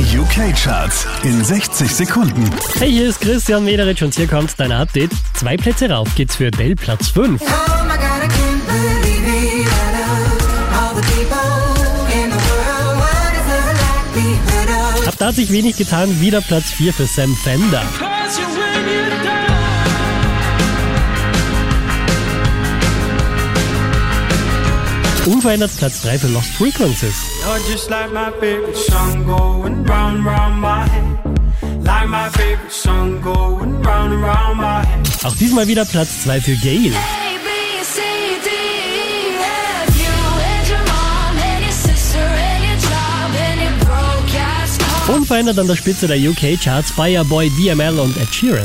Die UK-Charts in 60 Sekunden. Hey, hier ist Christian Mederitsch und hier kommt dein Update. Zwei Plätze rauf geht's für Adele, Platz 5. Oh my God, I can't believe it. I love all the people in the world. What is the likelihood of? Ab da hat sich wenig getan, wieder Platz 4 für Sam Fender. Unverändert Platz 3 für Lost Frequencies. Auch diesmal wieder Platz 2 für Gail. Unverändert an der Spitze der UK-Charts Fireboy, DML und Ed Sheeran.